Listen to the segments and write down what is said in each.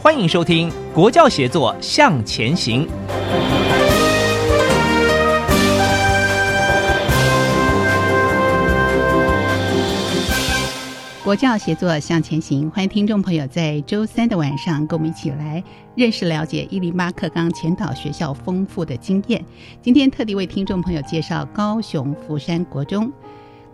欢迎收听《国教协作向前行》。国教协作向前行，欢迎听众朋友在周三的晚上跟我们一起来认识了解一零八课纲前导学校丰富的经验。今天特地为听众朋友介绍高雄福山国中。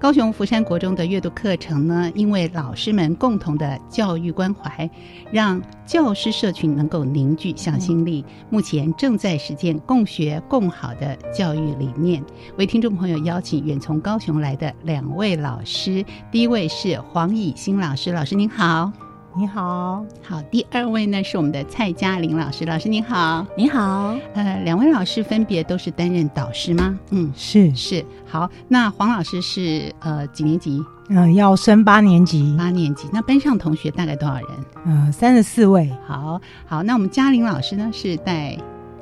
高雄福山国中的阅读课程呢，因为老师们共同的教育关怀，让教师社群能够凝聚向心力。目前正在实践共学共好的教育理念。为听众朋友邀请远从高雄来的两位老师，第一位是黄以新老师，老师您好。你好，好。第二位呢是我们的蔡嘉玲老师，老师您好，你好。呃，两位老师分别都是担任导师吗？嗯，是是。好，那黄老师是呃几年级？嗯，要升八年级。八年级，那班上同学大概多少人？嗯，三十四位。好好，那我们嘉玲老师呢是带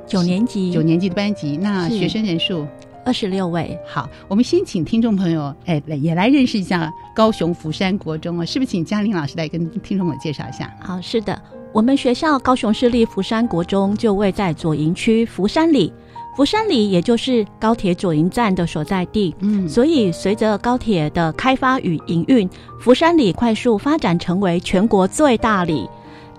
九年级，九年级的班级，那学生人数？二十六位，好，我们先请听众朋友，哎，来也来认识一下高雄福山国中啊，是不是？请嘉玲老师来跟听众们介绍一下。好，是的，我们学校高雄市立福山国中就位在左营区福山里，福山里也就是高铁左营站的所在地。嗯，所以随着高铁的开发与营运，福山里快速发展成为全国最大里。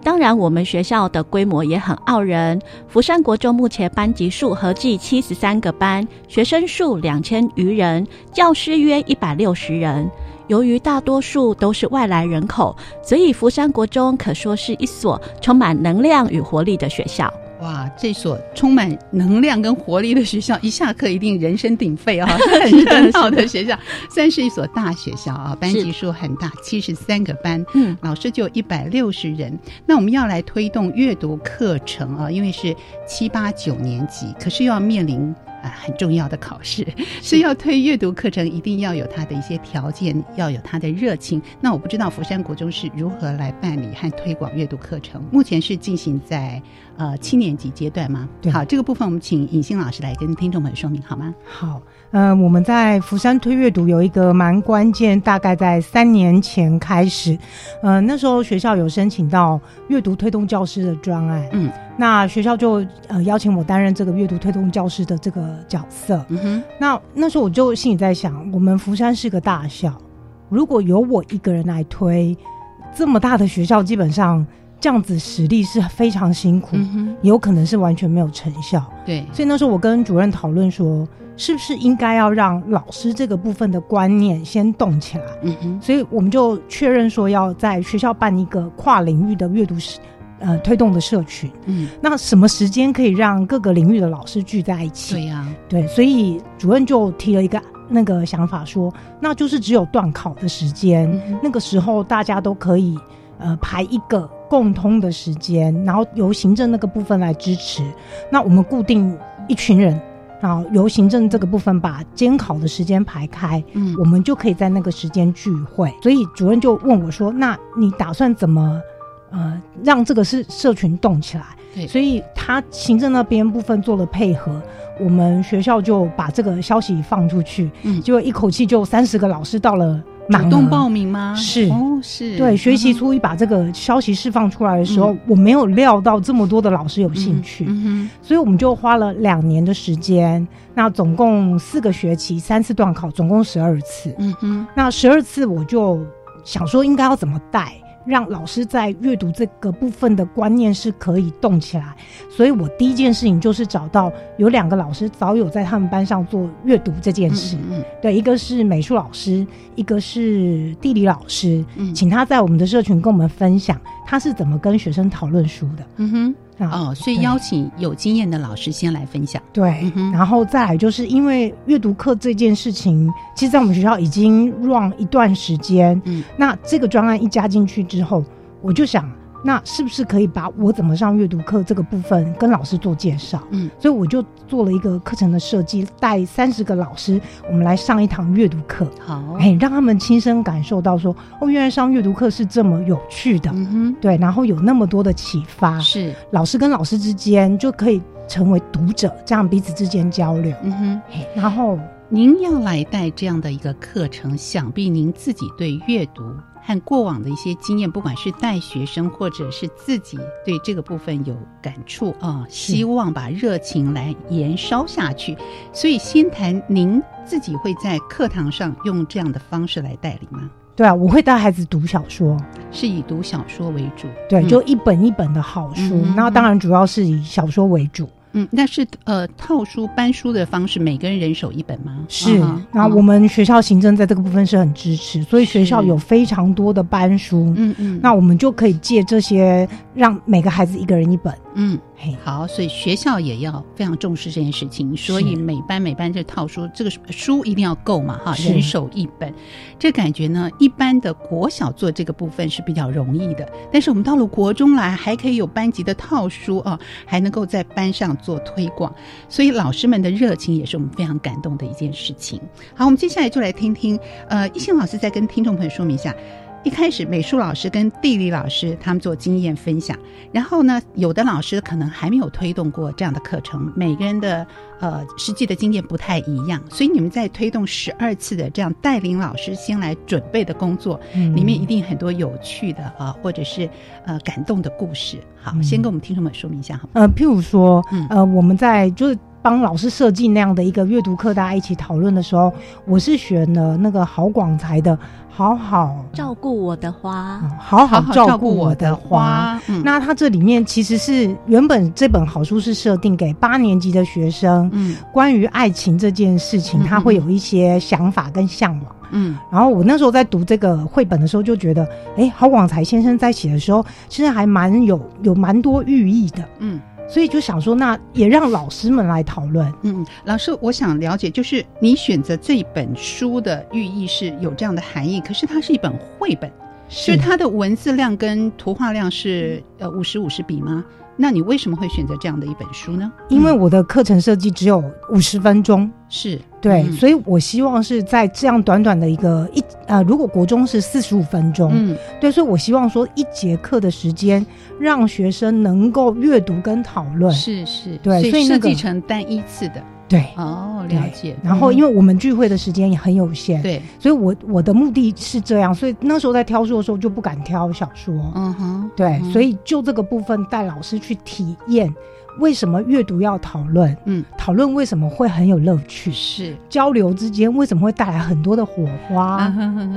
当然，我们学校的规模也很傲人。福山国中目前班级数合计七十三个班，学生数两千余人，教师约一百六十人。由于大多数都是外来人口，所以福山国中可说是一所充满能量与活力的学校。哇，这所充满能量跟活力的学校，一下课一定人声鼎沸啊！很热闹的学校，算是一所大学校啊，班级数很大，七十三个班，嗯，老师就一百六十人。那我们要来推动阅读课程啊，因为是七八九年级，可是又要面临。啊，很重要的考试是要推阅读课程，一定要有它的一些条件，要有它的热情。那我不知道福山国中是如何来办理和推广阅读课程？目前是进行在呃七年级阶段吗？好，这个部分我们请尹欣老师来跟听众们说明好吗？好。呃，我们在福山推阅读有一个蛮关键，大概在三年前开始，呃，那时候学校有申请到阅读推动教师的专案，嗯，那学校就呃邀请我担任这个阅读推动教师的这个角色，嗯哼，那那时候我就心里在想，我们福山是个大校，如果由我一个人来推这么大的学校，基本上这样子实力是非常辛苦，有可能是完全没有成效，对，所以那时候我跟主任讨论说。是不是应该要让老师这个部分的观念先动起来？嗯哼，所以我们就确认说要在学校办一个跨领域的阅读社，呃，推动的社群。嗯，那什么时间可以让各个领域的老师聚在一起？对呀，对，所以主任就提了一个那个想法，说那就是只有断考的时间，那个时候大家都可以呃排一个共通的时间，然后由行政那个部分来支持。那我们固定一群人。然后由行政这个部分把监考的时间排开，嗯，我们就可以在那个时间聚会。所以主任就问我说：“那你打算怎么，呃，让这个是社群动起来？”对，所以他行政那边部分做了配合，我们学校就把这个消息放出去，嗯，结果一口气就三十个老师到了。主动报名吗？是哦，是对。学习初一把这个消息释放出来的时候，我没有料到这么多的老师有兴趣，嗯所以我们就花了两年的时间，那总共四个学期，三次段考，总共十二次。嗯哼，那十二次我就想说应该要怎么带。让老师在阅读这个部分的观念是可以动起来，所以我第一件事情就是找到有两个老师早有在他们班上做阅读这件事。嗯，对，一个是美术老师，一个是地理老师，请他在我们的社群跟我们分享他是怎么跟学生讨论书的。嗯哼。哦，所以邀请有经验的老师先来分享。对，然后再来就是因为阅读课这件事情，其实，在我们学校已经 run 一段时间。嗯，那这个专案一加进去之后，我就想。那是不是可以把我怎么上阅读课这个部分跟老师做介绍？嗯，所以我就做了一个课程的设计，带三十个老师，我们来上一堂阅读课。好，哎，让他们亲身感受到说，哦，原来上阅读课是这么有趣的。嗯哼，对，然后有那么多的启发。是，老师跟老师之间就可以成为读者，这样彼此之间交流。嗯哼，然后您要来带这样的一个课程，想必您自己对阅读。和过往的一些经验，不管是带学生或者是自己对这个部分有感触啊，希望把热情来延烧下去。所以，先谈您自己会在课堂上用这样的方式来带领吗？对啊，我会带孩子读小说，是以读小说为主。对，就一本一本的好书，那当然主要是以小说为主。嗯，那是呃套书搬书的方式，每个人人手一本吗？是。那我们学校行政在这个部分是很支持，所以学校有非常多的搬书。嗯嗯。那我们就可以借这些，让每个孩子一个人一本。嗯。好，所以学校也要非常重视这件事情，所以每班每班这套书，这个书一定要够嘛，哈，人手一本。这感觉呢，一般的国小做这个部分是比较容易的，但是我们到了国中来，还可以有班级的套书啊，还能够在班上做推广，所以老师们的热情也是我们非常感动的一件事情。好，我们接下来就来听听，呃，一心老师再跟听众朋友说明一下。一开始，美术老师跟地理老师他们做经验分享，然后呢，有的老师可能还没有推动过这样的课程，每个人的呃实际的经验不太一样，所以你们在推动十二次的这样带领老师先来准备的工作，里面一定很多有趣的啊，或者是呃感动的故事。好，先跟我们听众们说明一下好吗？呃，譬如说，呃，我们在就是帮老师设计那样的一个阅读课，大家一起讨论的时候，我是选了那个郝广才的。好好照顾我的花，好好照顾我的花。那它这里面其实是原本这本好书是设定给八年级的学生，嗯，关于爱情这件事情，他会有一些想法跟向往，嗯。然后我那时候在读这个绘本的时候，就觉得，哎，郝广才先生在写的时候，其实还蛮有有蛮多寓意的，嗯。所以就想说，那也让老师们来讨论。嗯，老师，我想了解，就是你选择这本书的寓意是有这样的含义，可是它是一本绘本，是它的文字量跟图画量是呃五十五十比吗？那你为什么会选择这样的一本书呢？因为我的课程设计只有五十分钟，是。对，所以我希望是在这样短短的一个一呃，如果国中是四十五分钟，嗯，对，所以我希望说一节课的时间让学生能够阅读跟讨论，是是，对，所以设计成单一次的。对。哦，了解。然后，因为我们聚会的时间也很有限，对，所以我我的目的是这样，所以那时候在挑书的时候就不敢挑小说，嗯哼，对，所以就这个部分带老师去体验。为什么阅读要讨论？嗯，讨论为什么会很有乐趣？是交流之间为什么会带来很多的火花？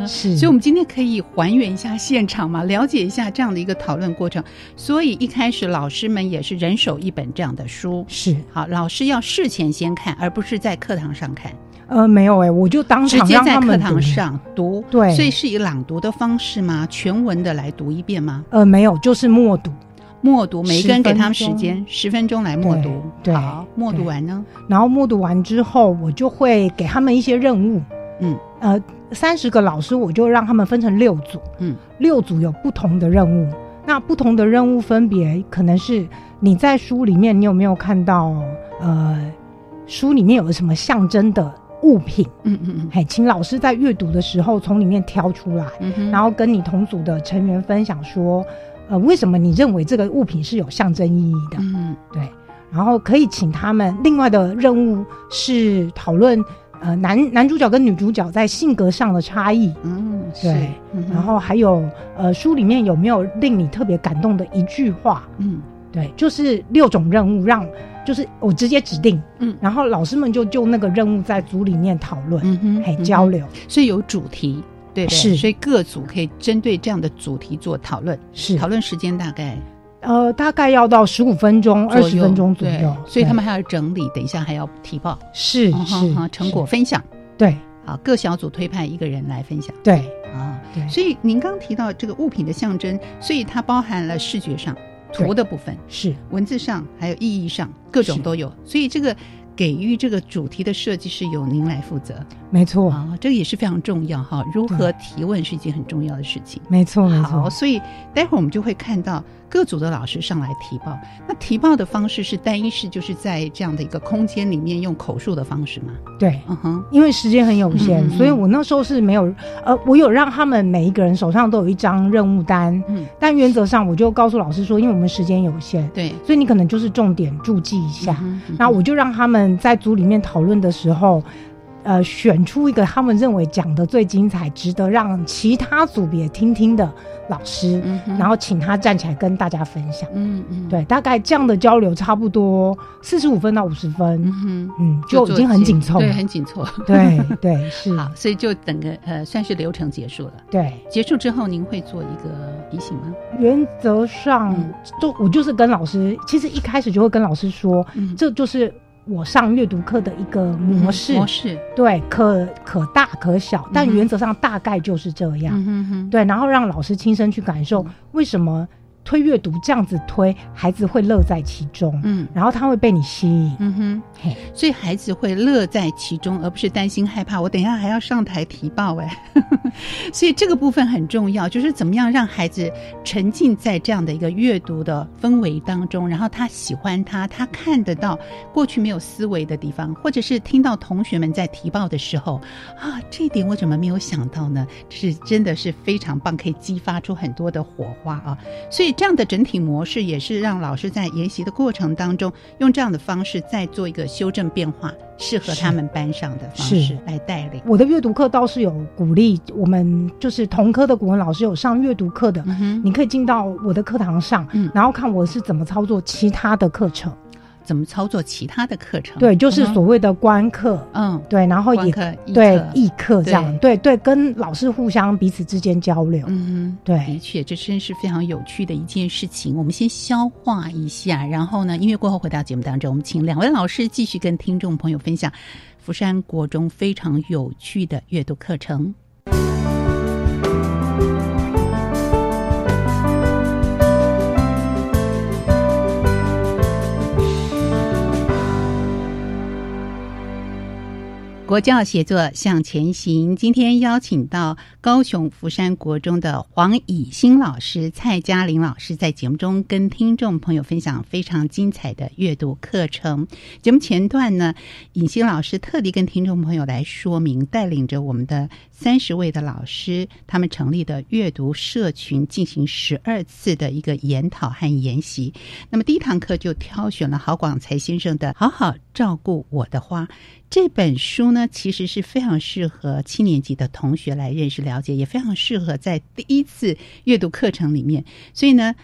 是，所以我们今天可以还原一下现场嘛，了解一下这样的一个讨论过程。所以一开始老师们也是人手一本这样的书，是好，老师要事前先看，而不是在课堂上看。呃，没有哎，我就当直接在课堂上读，对，所以是以朗读的方式吗？全文的来读一遍吗？呃，没有，就是默读。默读，每一个人给他们时间十分钟来默读。好，默读完呢，然后默读完之后，我就会给他们一些任务。嗯，呃，三十个老师，我就让他们分成六组。嗯，六组有不同的任务。那不同的任务分别可能是你在书里面，你有没有看到？呃，书里面有什么象征的物品？嗯嗯嗯，嘿，请老师在阅读的时候从里面挑出来，然后跟你同组的成员分享说。呃，为什么你认为这个物品是有象征意义的？嗯，对。然然后可以请他们另外的任务是讨论呃男男主角跟女主角在性格上的差异，嗯，对，然后还有呃书里面有没有令你特别感动的一句话？嗯，对，就是六种任务，让就是我直接指定，嗯，然后老师们就就那个任务在组里面讨论，嗯哼，还交流，所以有主题，对，是，所以各组可以针对这样的主题做讨论，是，讨论时间大概。呃，大概要到十五分钟、二十分钟左右，所以他们还要整理，等一下还要提报，是是成果分享，对，好，各小组推派一个人来分享，对。啊，对，所以您刚提到这个物品的象征，所以它包含了视觉上图的部分，是。文字上还有意义上各种都有，所以这个。给予这个主题的设计是由您来负责，没错啊，这个也是非常重要哈。如何提问是一件很重要的事情，没错没错。所以待会儿我们就会看到各组的老师上来提报。那提报的方式是单一式，就是在这样的一个空间里面用口述的方式吗？对，嗯哼，因为时间很有限，所以我那时候是没有，呃，我有让他们每一个人手上都有一张任务单，嗯，但原则上我就告诉老师说，因为我们时间有限，对，所以你可能就是重点注记一下，那我就让他们。在组里面讨论的时候，呃，选出一个他们认为讲的最精彩、值得让其他组别听听的老师，然后请他站起来跟大家分享。嗯嗯，对，大概这样的交流差不多四十五分到五十分。嗯嗯，就已经很紧凑，对，很紧凑。对对是。好，所以就整个呃，算是流程结束了。对，结束之后您会做一个提醒吗？原则上，就我就是跟老师，其实一开始就会跟老师说，这就是。我上阅读课的一个模式，模式对，可可大可小，但原则上大概就是这样。对，然后让老师亲身去感受为什么。推阅读这样子推，孩子会乐在其中，嗯，然后他会被你吸引，嗯哼，嘿，所以孩子会乐在其中，而不是担心害怕。我等一下还要上台提报，哎，所以这个部分很重要，就是怎么样让孩子沉浸在这样的一个阅读的氛围当中，然后他喜欢他，他看得到过去没有思维的地方，或者是听到同学们在提报的时候，啊，这一点我怎么没有想到呢？是真的是非常棒，可以激发出很多的火花啊，所以。这样的整体模式也是让老师在研习的过程当中，用这样的方式再做一个修正变化，适合他们班上的方式来带领。我的阅读课倒是有鼓励我们，就是同科的古文老师有上阅读课的，你可以进到我的课堂上，然后看我是怎么操作其他的课程。怎么操作其他的课程？对，就是所谓的观课，嗯，对，然后也对义课这样，对对，跟老师互相彼此之间交流，嗯，对，的确，这真是非常有趣的一件事情。我们先消化一下，然后呢，音乐过后回到节目当中，我们请两位老师继续跟听众朋友分享福山国中非常有趣的阅读课程。国教写作向前行。今天邀请到高雄福山国中的黄以新老师、蔡嘉玲老师，在节目中跟听众朋友分享非常精彩的阅读课程。节目前段呢，尹欣老师特地跟听众朋友来说明，带领着我们的三十位的老师，他们成立的阅读社群，进行十二次的一个研讨和研习。那么第一堂课就挑选了郝广才先生的《好好照顾我的花》。这本书呢，其实是非常适合七年级的同学来认识了解，也非常适合在第一次阅读课程里面。所以呢。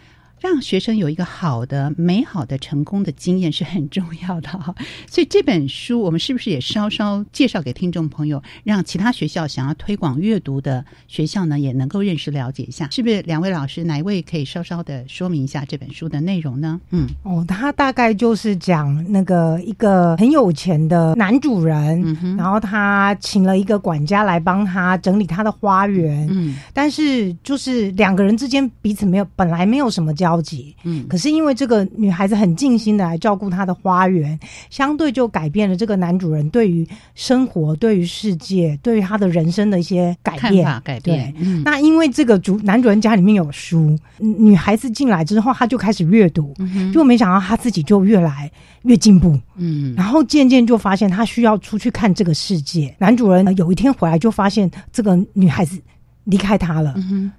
让学生有一个好的、美好的、成功的经验是很重要的哈。所以这本书，我们是不是也稍稍介绍给听众朋友，让其他学校想要推广阅读的学校呢，也能够认识了解一下？是不是两位老师哪一位可以稍稍的说明一下这本书的内容呢？嗯，哦，他大概就是讲那个一个很有钱的男主人，然后他请了一个管家来帮他整理他的花园，嗯，但是就是两个人之间彼此没有本来没有什么交。着急，嗯，可是因为这个女孩子很尽心的来照顾她的花园，相对就改变了这个男主人对于生活、对于世界、对于他的人生的一些改变。改变。那因为这个主男主人家里面有书，女孩子进来之后，他就开始阅读，就没想到他自己就越来越进步，嗯，然后渐渐就发现他需要出去看这个世界。男主人有一天回来就发现这个女孩子。离开他了。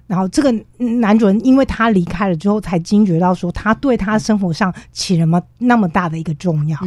然后这个男主人因为他离开了之后，才惊觉到说他对他生活上起了么那么大的一个重要。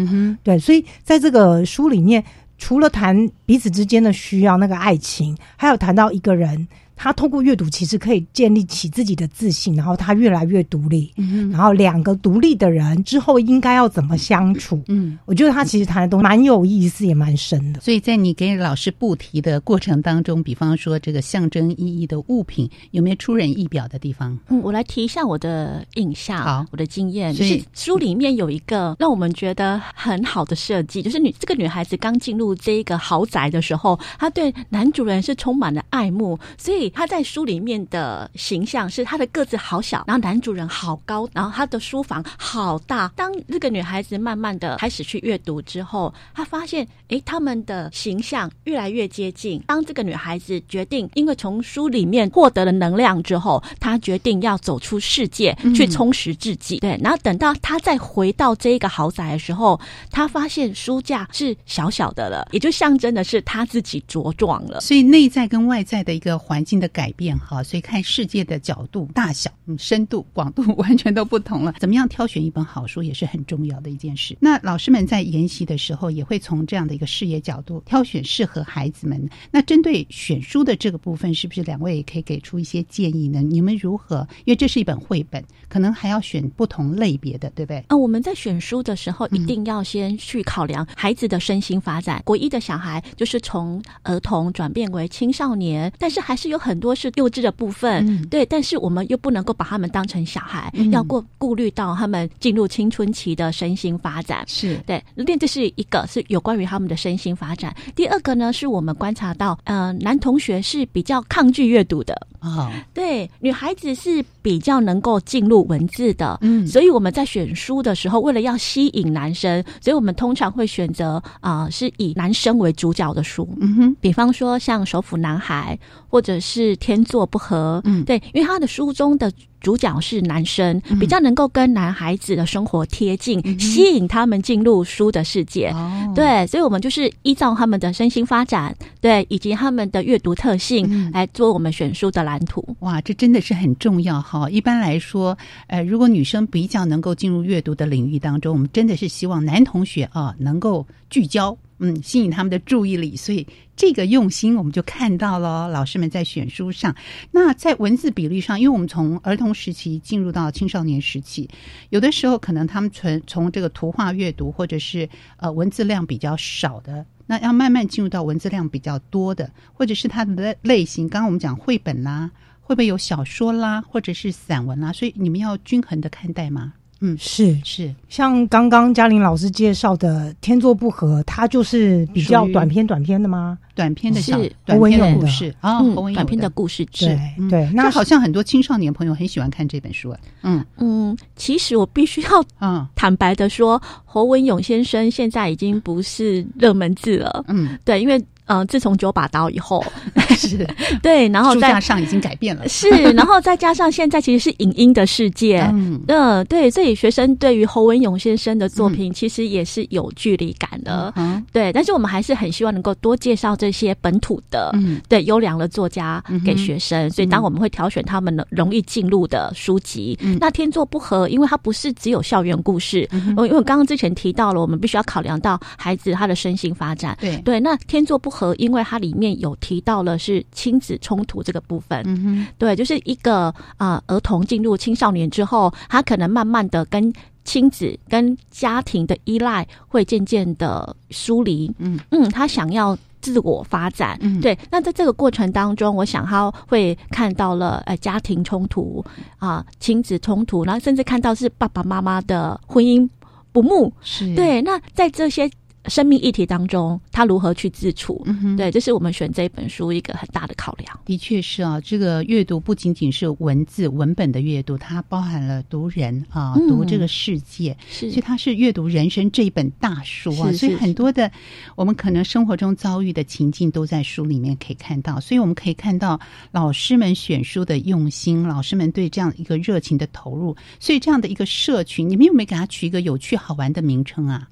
对，所以在这个书里面，除了谈彼此之间的需要，那个爱情，还有谈到一个人。他通过阅读，其实可以建立起自己的自信，然后他越来越独立。嗯，然后两个独立的人之后应该要怎么相处？嗯，我觉得他其实谈的都蛮有意思，也蛮深的。所以在你给老师布题的过程当中，比方说这个象征意义的物品，有没有出人意表的地方？嗯，我来提一下我的印象，好，我的经验，就是书里面有一个让我们觉得很好的设计，就是女这个女孩子刚进入这一个豪宅的时候，她对男主人是充满了爱慕，所以。他在书里面的形象是他的个子好小，然后男主人好高，然后他的书房好大。当这个女孩子慢慢的开始去阅读之后，她发现，哎，他们的形象越来越接近。当这个女孩子决定，因为从书里面获得了能量之后，她决定要走出世界去充实自己。对，然后等到她再回到这一个豪宅的时候，她发现书架是小小的了，也就象征的是她自己茁壮了。所以内在跟外在的一个环境。的改变哈，所以看世界的角度、大小、嗯、深度、广度完全都不同了。怎么样挑选一本好书也是很重要的一件事。那老师们在研习的时候，也会从这样的一个视野角度挑选适合孩子们。那针对选书的这个部分，是不是两位也可以给出一些建议呢？你们如何？因为这是一本绘本，可能还要选不同类别的，对不对？啊，我们在选书的时候，一定要先去考量孩子的身心发展。国一的小孩就是从儿童转变为青少年，但是还是有很。很多是幼稚的部分，对，但是我们又不能够把他们当成小孩，要过顾虑到他们进入青春期的身心发展，是。对。另这是一个是有关于他们的身心发展。第二个呢，是我们观察到，呃，男同学是比较抗拒阅读的。啊，对，女孩子是比较能够进入文字的，嗯，所以我们在选书的时候，为了要吸引男生，所以我们通常会选择啊，是以男生为主角的书，嗯哼，比方说像《首府男孩》或者是。是天作不合，嗯，对，因为他的书中的主角是男生，比较能够跟男孩子的生活贴近，吸引他们进入书的世界。对，所以我们就是依照他们的身心发展，对，以及他们的阅读特性来做我们选书的蓝图。哇，这真的是很重要哈！一般来说，呃，如果女生比较能够进入阅读的领域当中，我们真的是希望男同学啊能够聚焦。嗯，吸引他们的注意力，所以这个用心我们就看到了。老师们在选书上，那在文字比例上，因为我们从儿童时期进入到青少年时期，有的时候可能他们从从这个图画阅读，或者是呃文字量比较少的，那要慢慢进入到文字量比较多的，或者是它的类型。刚刚我们讲绘本啦，会不会有小说啦，或者是散文啦？所以你们要均衡的看待吗？嗯，是。是，像刚刚嘉玲老师介绍的《天作不合》，它就是比较短篇短篇的吗？短篇的小短篇的故事。啊，短篇的故事对对，那好像很多青少年朋友很喜欢看这本书。嗯。嗯，其实我必须要嗯坦白的说，侯文勇先生现在已经不是热门字了。嗯，对，因为。嗯，自从九把刀以后，是 对，然后再加上已经改变了，是，然后再加上现在其实是影音的世界，嗯，对，所以学生对于侯文勇先生的作品其实也是有距离感的，嗯，对，但是我们还是很希望能够多介绍这些本土的，嗯，对，优良的作家给学生，所以当我们会挑选他们的容易进入的书籍，那天作不合，因为它不是只有校园故事，因为我刚刚之前提到了，我们必须要考量到孩子他的身心发展，对对，那天作不合。和，因为它里面有提到了是亲子冲突这个部分，嗯哼，对，就是一个啊，儿童进入青少年之后，他可能慢慢的跟亲子、跟家庭的依赖会渐渐的疏离，嗯。嗯，他想要自我发展，嗯，对，那在这个过程当中，我想他会看到了呃家庭冲突啊，亲子冲突，然后甚至看到是爸爸妈妈的婚姻不睦，是。对，那在这些。生命议题当中，他如何去自处？对，这是我们选这一本书一个很大的考量。的确是啊，这个阅读不仅仅是文字文本的阅读，它包含了读人啊，读这个世界，所以它是阅读人生这一本大书啊。所以很多的我们可能生活中遭遇的情境都在书里面可以看到。所以我们可以看到老师们选书的用心，老师们对这样一个热情的投入。所以这样的一个社群，你们有没有给他取一个有趣好玩的名称啊？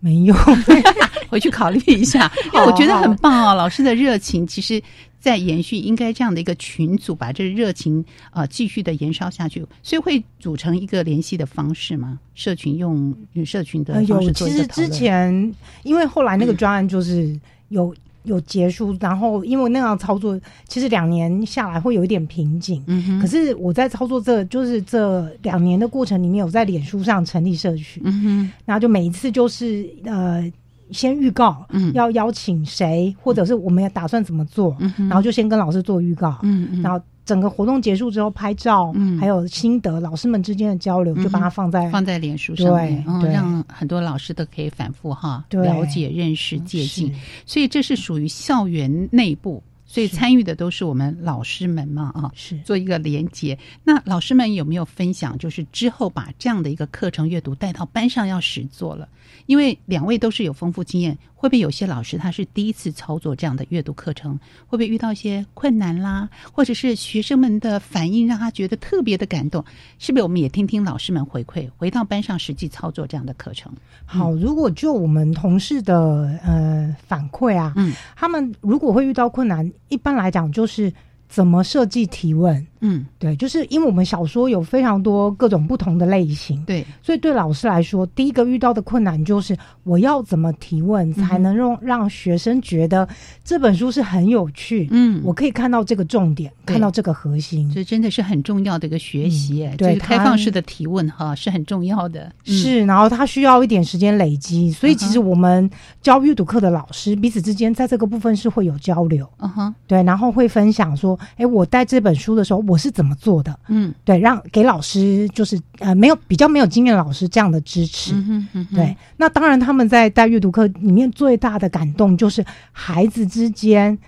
没有，回去考虑一下。因为我觉得很棒哦，老师的热情其实在延续，应该这样的一个群组把这热情呃继续的延烧下去，所以会组成一个联系的方式吗？社群用社群的方式做其实之前因为后来那个专案就是有有结束，然后因为那样操作，其实两年下来会有一点瓶颈。嗯可是我在操作这就是这两年的过程里面，有在脸书上成立社群。嗯哼。然后就每一次就是呃。先预告，嗯，要邀请谁，或者是我们要打算怎么做，嗯，然后就先跟老师做预告，嗯嗯，然后整个活动结束之后拍照，嗯，还有心得，老师们之间的交流，就把它放在放在脸书上面，对，让很多老师都可以反复哈了解、认识、借鉴，所以这是属于校园内部。所以参与的都是我们老师们嘛，啊，是做一个连接。那老师们有没有分享，就是之后把这样的一个课程阅读带到班上要实做了？因为两位都是有丰富经验，会不会有些老师他是第一次操作这样的阅读课程？会不会遇到一些困难啦？或者是学生们的反应让他觉得特别的感动？是不是我们也听听老师们回馈，回到班上实际操作这样的课程？好，如果就我们同事的呃反馈啊，嗯，他们如果会遇到困难。一般来讲，就是怎么设计提问。嗯，对，就是因为我们小说有非常多各种不同的类型，对，所以对老师来说，第一个遇到的困难就是我要怎么提问才能让让学生觉得这本书是很有趣，嗯，我可以看到这个重点，看到这个核心，这真的是很重要的一个学习，对，开放式的提问哈是很重要的，是，然后他需要一点时间累积，所以其实我们教阅读课的老师彼此之间在这个部分是会有交流，嗯哼，对，然后会分享说，哎，我带这本书的时候我。是怎么做的？嗯，对，让给老师就是呃没有比较没有经验的老师这样的支持。嗯嗯对，那当然他们在带阅读课里面最大的感动就是孩子之间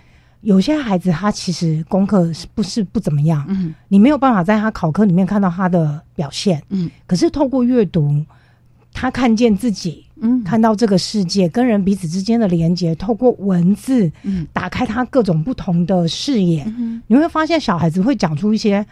有些孩子他其实功课是不是不怎么样？嗯，你没有办法在他考科里面看到他的表现。嗯，可是透过阅读，他看见自己，嗯，看到这个世界跟人彼此之间的连接，透过文字，嗯，打开他各种不同的视野。嗯，你会发现小孩子会讲出一些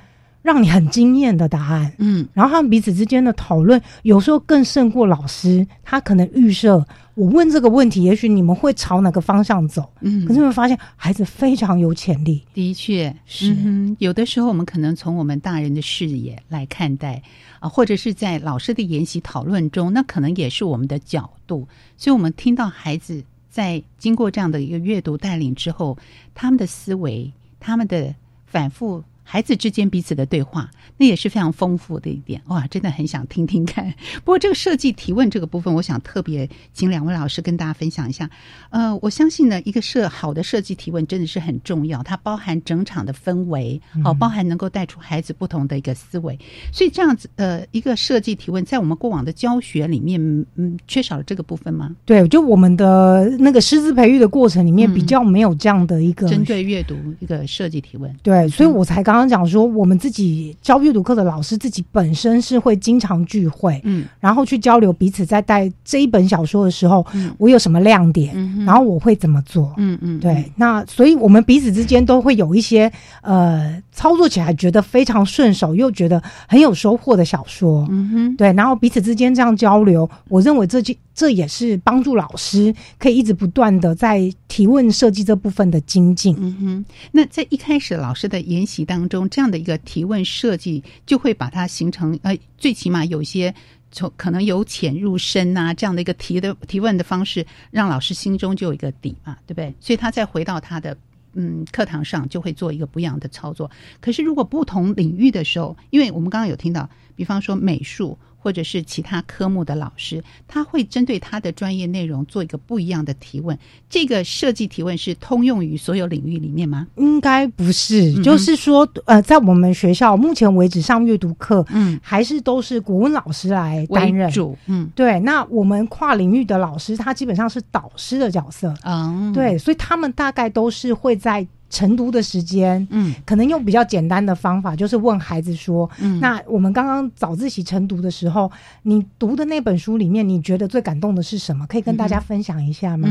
让你很惊艳的答案。嗯，然后他们彼此之间的讨论，有时候更胜过老师。他可能预设我问这个问题，也许你们会朝哪个方向走。嗯，可是你会发现孩子非常有潜力。的确是，有的时候我们可能从我们大人的视野来看待。啊，或者是在老师的研习讨论中，那可能也是我们的角度。所以，我们听到孩子在经过这样的一个阅读带领之后，他们的思维，他们的反复。孩子之间彼此的对话，那也是非常丰富的一点哇！真的很想听听看。不过这个设计提问这个部分，我想特别请两位老师跟大家分享一下。呃，我相信呢，一个设好的设计提问真的是很重要，它包含整场的氛围，好，包含能够带出孩子不同的一个思维。所以这样子呃，一个设计提问，在我们过往的教学里面，嗯，缺少了这个部分吗？对，就我们的那个师资培育的过程里面，比较没有这样的一个针对阅读一个设计提问。对，所以我才刚。刚刚讲说，我们自己教阅读课的老师自己本身是会经常聚会，嗯，然后去交流彼此在带这一本小说的时候，我有什么亮点，然后我会怎么做，嗯嗯，对，那所以我们彼此之间都会有一些呃操作起来觉得非常顺手，又觉得很有收获的小说，嗯哼，对，然后彼此之间这样交流，我认为这就这也是帮助老师可以一直不断的在提问设计这部分的精进，嗯哼，那在一开始老师的研习当。中这样的一个提问设计，就会把它形成呃，最起码有些从可能由浅入深呐，这样的一个提的提问的方式，让老师心中就有一个底嘛，对不对？所以他再回到他的嗯课堂上，就会做一个不一样的操作。可是如果不同领域的时候，因为我们刚刚有听到，比方说美术。或者是其他科目的老师，他会针对他的专业内容做一个不一样的提问。这个设计提问是通用于所有领域里面吗？应该不是，就是说，呃，在我们学校目前为止上阅读课，嗯，还是都是国文老师来担任主，嗯，对。那我们跨领域的老师，他基本上是导师的角色，嗯，对，所以他们大概都是会在。晨读的时间，嗯，可能用比较简单的方法，就是问孩子说，嗯，那我们刚刚早自习晨读的时候，你读的那本书里面，你觉得最感动的是什么？可以跟大家分享一下吗？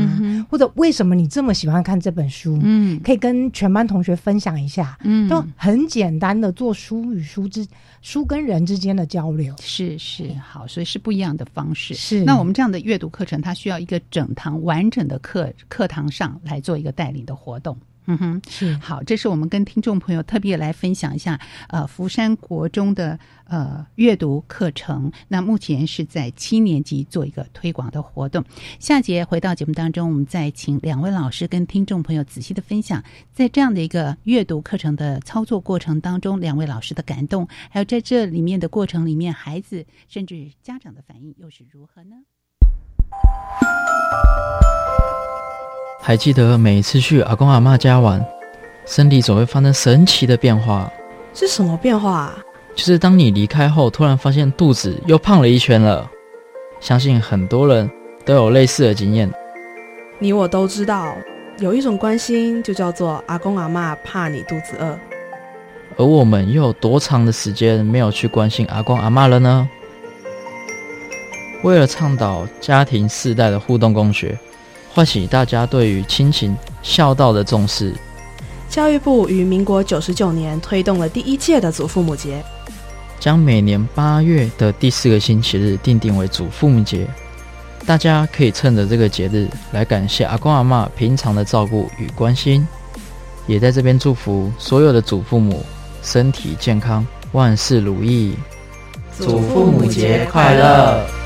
或者为什么你这么喜欢看这本书？嗯，可以跟全班同学分享一下。嗯，都很简单的做书与书之书跟人之间的交流。是是好，所以是不一样的方式。是那我们这样的阅读课程，它需要一个整堂完整的课课堂上来做一个带领的活动。嗯哼，是好，这是我们跟听众朋友特别来分享一下，呃，福山国中的呃阅读课程。那目前是在七年级做一个推广的活动。下节回到节目当中，我们再请两位老师跟听众朋友仔细的分享，在这样的一个阅读课程的操作过程当中，两位老师的感动，还有在这里面的过程里面，孩子甚至家长的反应又是如何呢？还记得每一次去阿公阿妈家玩，身体总会发生神奇的变化。是什么变化？就是当你离开后，突然发现肚子又胖了一圈了。相信很多人都有类似的经验。你我都知道，有一种关心就叫做阿公阿妈怕你肚子饿。而我们又有多长的时间没有去关心阿公阿妈了呢？为了倡导家庭世代的互动共学。唤起大家对于亲情孝道的重视。教育部于民国九十九年推动了第一届的祖父母节，将每年八月的第四个星期日定定为祖父母节。大家可以趁着这个节日来感谢阿公阿妈平常的照顾与关心，也在这边祝福所有的祖父母身体健康，万事如意。祖父母节快乐！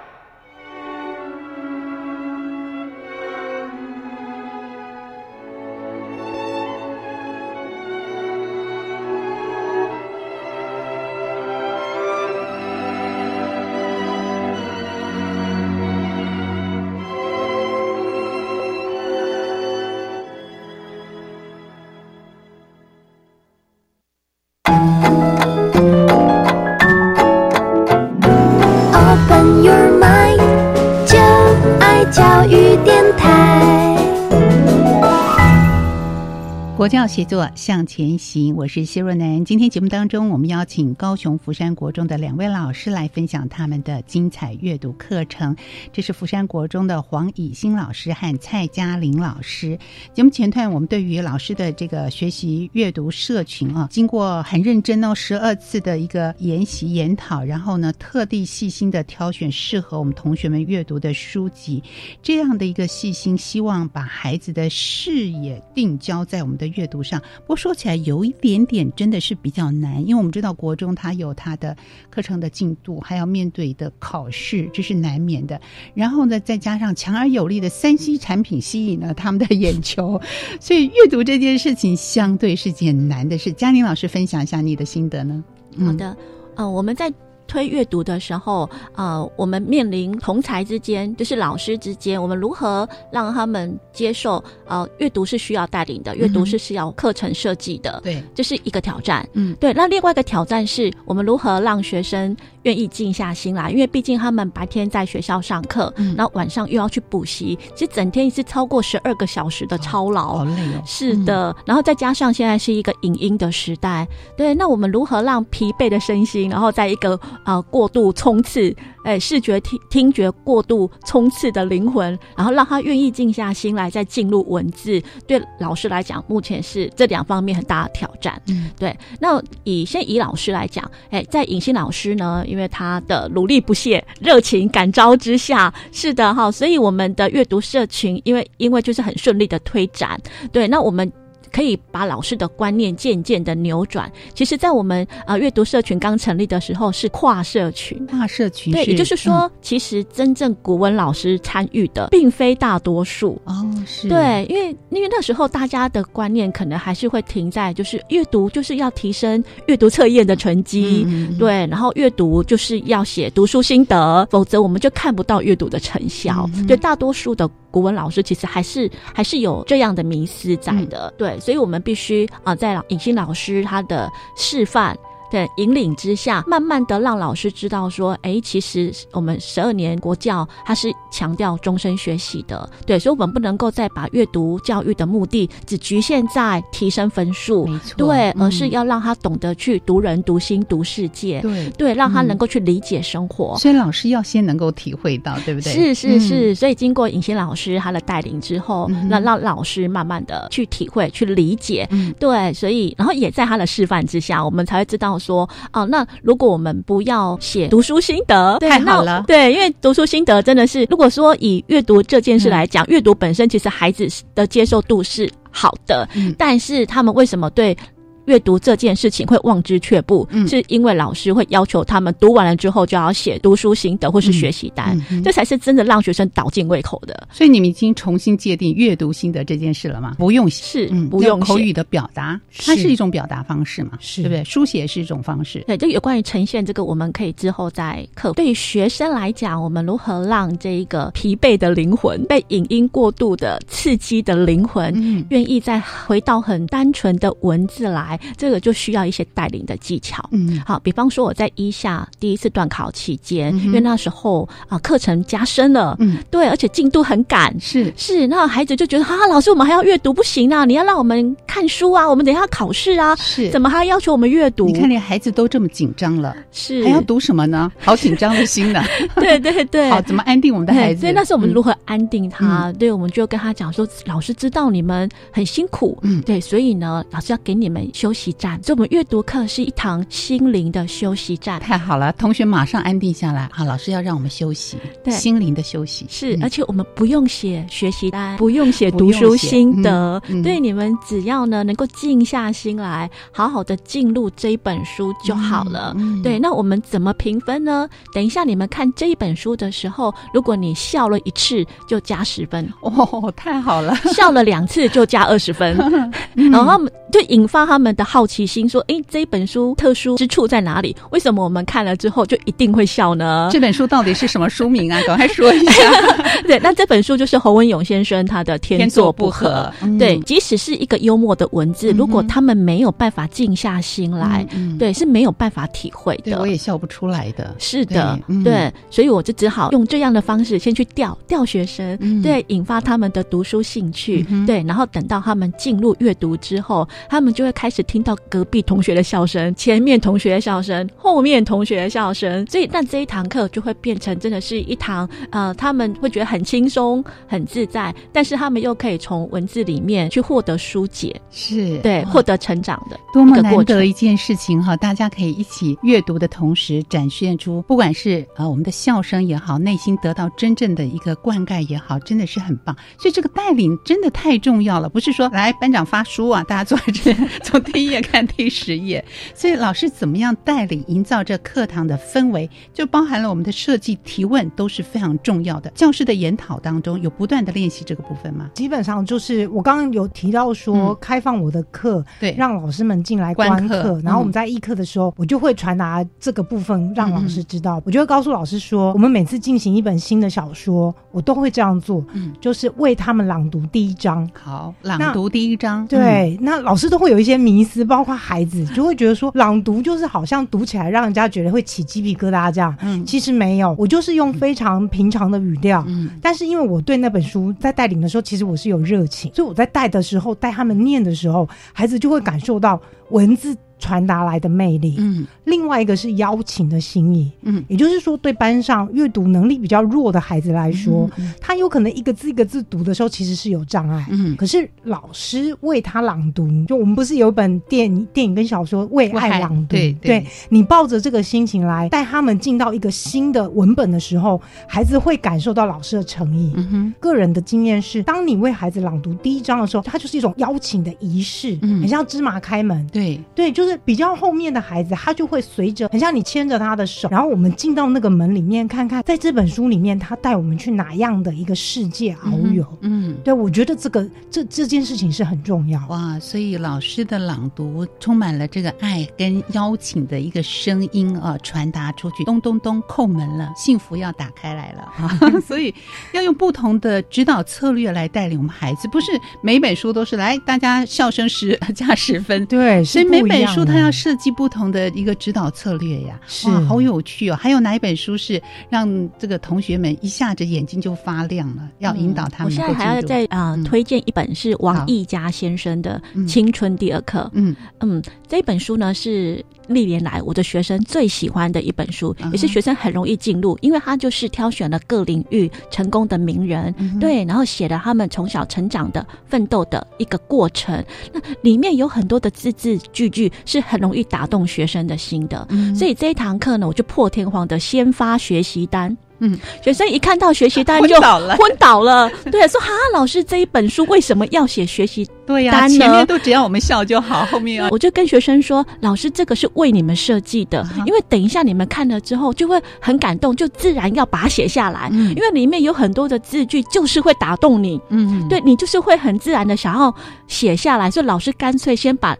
国教协作向前行，我是谢若楠。今天节目当中，我们邀请高雄福山国中的两位老师来分享他们的精彩阅读课程。这是福山国中的黄以新老师和蔡嘉玲老师。节目前段，我们对于老师的这个学习阅读社群啊，经过很认真哦，十二次的一个研习研讨，然后呢，特地细心的挑选适合我们同学们阅读的书籍，这样的一个细心，希望把孩子的视野定焦在我们的。阅读上，不过说起来有一点点真的是比较难，因为我们知道国中它有它的课程的进度，还要面对的考试，这是难免的。然后呢，再加上强而有力的三 C 产品吸引了他们的眼球，所以阅读这件事情相对是件难的事。嘉宁老师分享一下你的心得呢？好的，呃，我们在。推阅读的时候，呃，我们面临同才之间，就是老师之间，我们如何让他们接受？呃，阅读是需要带领的，阅读是需要课程设计的，对，这是一个挑战。嗯，对。那另外一个挑战是我们如何让学生愿意静下心来？因为毕竟他们白天在学校上课，然后晚上又要去补习，其实整天是超过十二个小时的操劳，好累哦。是的，然后再加上现在是一个影音的时代，对，那我们如何让疲惫的身心，然后在一个啊，过度冲刺，哎，视觉听听觉过度冲刺的灵魂，然后让他愿意静下心来，再进入文字。对老师来讲，目前是这两方面很大的挑战。嗯，对。那以先以老师来讲，哎，在尹欣老师呢，因为他的努力不懈、热情感召之下，是的哈，所以我们的阅读社群，因为因为就是很顺利的推展。对，那我们。可以把老师的观念渐渐的扭转。其实，在我们呃阅读社群刚成立的时候，是跨社群，跨社群，对，也就是说，其实真正古文老师参与的，并非大多数。哦，是。对，因为因为那时候大家的观念可能还是会停在就是阅读就是要提升阅读测验的成绩，对，然后阅读就是要写读书心得，否则我们就看不到阅读的成效。对，大多数的古文老师其实还是还是有这样的迷思在的，对，所以我们必须啊，在影星老师他的示范。的引领之下，慢慢的让老师知道说，哎，其实我们十二年国教它是强调终身学习的，对，所以我们不能够再把阅读教育的目的只局限在提升分数，没错，对，而是要让他懂得去读人、读心、读世界，对，对，让他能够去理解生活。所以老师要先能够体会到，对不对？是是是，所以经过尹欣老师他的带领之后，那让老师慢慢的去体会、去理解，对，所以然后也在他的示范之下，我们才会知道。说哦，那如果我们不要写读书心得，太好了。对，因为读书心得真的是，如果说以阅读这件事来讲，阅读本身其实孩子的接受度是好的，但是他们为什么对？阅读这件事情会望之却步，是因为老师会要求他们读完了之后就要写读书心得或是学习单，这才是真的让学生倒进胃口的。所以你们已经重新界定阅读心得这件事了吗？不用写，是不用口语的表达，它是一种表达方式嘛？是对不对？书写是一种方式。对，就有关于呈现这个，我们可以之后再课。对于学生来讲，我们如何让这一个疲惫的灵魂、被影音过度的刺激的灵魂，愿意再回到很单纯的文字来？这个就需。要一些带领的技巧，嗯，好，比方说我在一下第一次段考期间，因为那时候啊课程加深了，嗯，对，而且进度很赶，是。是，那孩子就觉得啊，老师我们还要阅读不行啊，你要让我们看书啊，我们等一下考试啊，是，怎么还要求我们阅读？你看连孩子都这么紧张了，是还要读什么呢？好紧张的心呢，对对对，好，怎么安定我们的孩子？所以那时候我们如何安定他？对，我们就跟他讲说，老师知道你们很辛苦，嗯，对，所以呢，老师要给你们休息站，所以我们阅读课是。一堂心灵的休息站，太好了！同学马上安定下来啊！老师要让我们休息，对，心灵的休息是，而且我们不用写学习单，不用写读书心得，对你们只要呢能够静下心来，好好的进入这一本书就好了。对，那我们怎么评分呢？等一下你们看这一本书的时候，如果你笑了一次就加十分，哦，太好了！笑了两次就加二十分，然后就引发他们的好奇心，说：“哎，这一本。”书特殊之处在哪里？为什么我们看了之后就一定会笑呢？这本书到底是什么书名啊？赶快说一下。对，那这本书就是侯文勇先生他的《天作不合》。对，即使是一个幽默的文字，如果他们没有办法静下心来，对，是没有办法体会的。我也笑不出来的。是的，对，所以我就只好用这样的方式先去调调学生，对，引发他们的读书兴趣，对，然后等到他们进入阅读之后，他们就会开始听到隔壁同学的笑声。前面同学的笑声，后面同学的笑声，所以但这一堂课就会变成真的是一堂呃，他们会觉得很轻松、很自在，但是他们又可以从文字里面去获得疏解，是对获得成长的多么难得一件事情哈！大家可以一起阅读的同时，展现出不管是呃我们的笑声也好，内心得到真正的一个灌溉也好，真的是很棒。所以这个带领真的太重要了，不是说来班长发书啊，大家坐在这 从第一页看第十页。所以老师怎么样带领营造这课堂的氛围，就包含了我们的设计、提问都是非常重要的。教师的研讨当中有不断的练习这个部分吗？基本上就是我刚刚有提到说开放我的课，对，让老师们进来观课，然后我们在议课的时候，我就会传达这个部分让老师知道。我就会告诉老师说，我们每次进行一本新的小说，我都会这样做，嗯，就是为他们朗读第一章。好，朗读第一章。对，那老师都会有一些迷思，包括孩子就会觉得。说朗读就是好像读起来让人家觉得会起鸡皮疙瘩这样，嗯，其实没有，我就是用非常平常的语调，嗯，但是因为我对那本书在带领的时候，其实我是有热情，所以我在带的时候带他们念的时候，孩子就会感受到文字。传达来的魅力，嗯，另外一个是邀请的心意，嗯，也就是说，对班上阅读能力比较弱的孩子来说，他有可能一个字一个字读的时候其实是有障碍，嗯，可是老师为他朗读，就我们不是有本电影、电影跟小说为爱朗读，对，对你抱着这个心情来带他们进到一个新的文本的时候，孩子会感受到老师的诚意。嗯哼，个人的经验是，当你为孩子朗读第一章的时候，它就是一种邀请的仪式，嗯，很像芝麻开门，对，对，就是。比较后面的孩子，他就会随着很像你牵着他的手，然后我们进到那个门里面，看看在这本书里面，他带我们去哪样的一个世界遨游。嗯，对，我觉得这个这这件事情是很重要哇。所以老师的朗读充满了这个爱跟邀请的一个声音啊，传达出去，咚咚咚叩门了，幸福要打开来了啊。所以要用不同的指导策略来带领我们孩子，不是每本书都是来大家笑声十 加十分，对，所以每本书。他要设计不同的一个指导策略呀，哇好有趣哦。还有哪一本书是让这个同学们一下子眼睛就发亮了？要引导他们。我现在还要再啊推荐一本是王毅家先生的《青春第二课》。嗯嗯，这本书呢是。历年来，我的学生最喜欢的一本书，也是学生很容易进入，因为他就是挑选了各领域成功的名人，对，然后写了他们从小成长的奋斗的一个过程。那里面有很多的字字句句是很容易打动学生的心的，所以这一堂课呢，我就破天荒的先发学习单。嗯，学生一看到学习单就昏倒了，昏倒了。对，说哈，老师这一本书为什么要写学习对呀？前面都只要我们笑就好，后面啊我就跟学生说，老师这个是为你们设计的，因为等一下你们看了之后就会很感动，就自然要把它写下来，因为里面有很多的字句就是会打动你，嗯，对你就是会很自然的想要写下来，所以老师干脆先把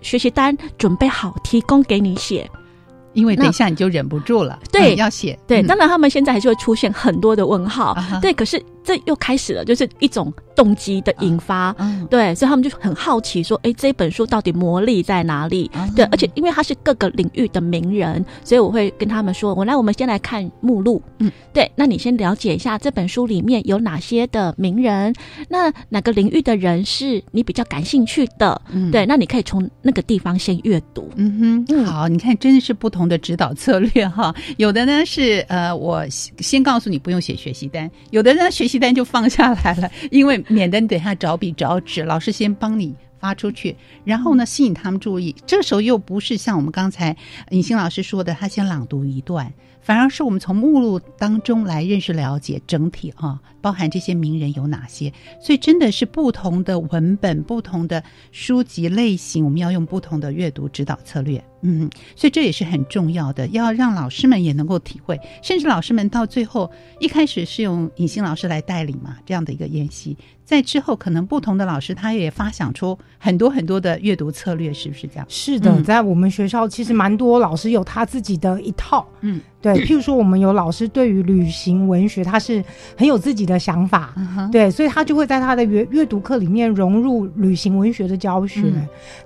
学习单准备好，提供给你写。因为等一下你就忍不住了，对，要写，对，当然他们现在还是会出现很多的问号，对，可是。这又开始了，就是一种动机的引发，对，所以他们就很好奇，说，哎，这本书到底魔力在哪里？对，而且因为他是各个领域的名人，所以我会跟他们说，我来，我们先来看目录，嗯，对，那你先了解一下这本书里面有哪些的名人，那哪个领域的人是你比较感兴趣的？嗯对，那你可以从那个地方先阅读。嗯哼，好，你看，真的是不同的指导策略哈，有的呢是呃，我先告诉你不用写学习单，有的呢学习。单就放下来了，因为免得你等下找笔找纸，老师先帮你发出去，然后呢吸引他们注意。这时候又不是像我们刚才尹欣老师说的，他先朗读一段，反而是我们从目录当中来认识了解整体啊，包含这些名人有哪些。所以真的是不同的文本、不同的书籍类型，我们要用不同的阅读指导策略。嗯，所以这也是很重要的，要让老师们也能够体会，甚至老师们到最后一开始是用尹欣老师来带领嘛，这样的一个演习，在之后可能不同的老师他也发想出很多很多的阅读策略，是不是这样？是的，在我们学校其实蛮多老师有他自己的一套，嗯，对，譬如说我们有老师对于旅行文学他是很有自己的想法，对，所以他就会在他的阅阅读课里面融入旅行文学的教学，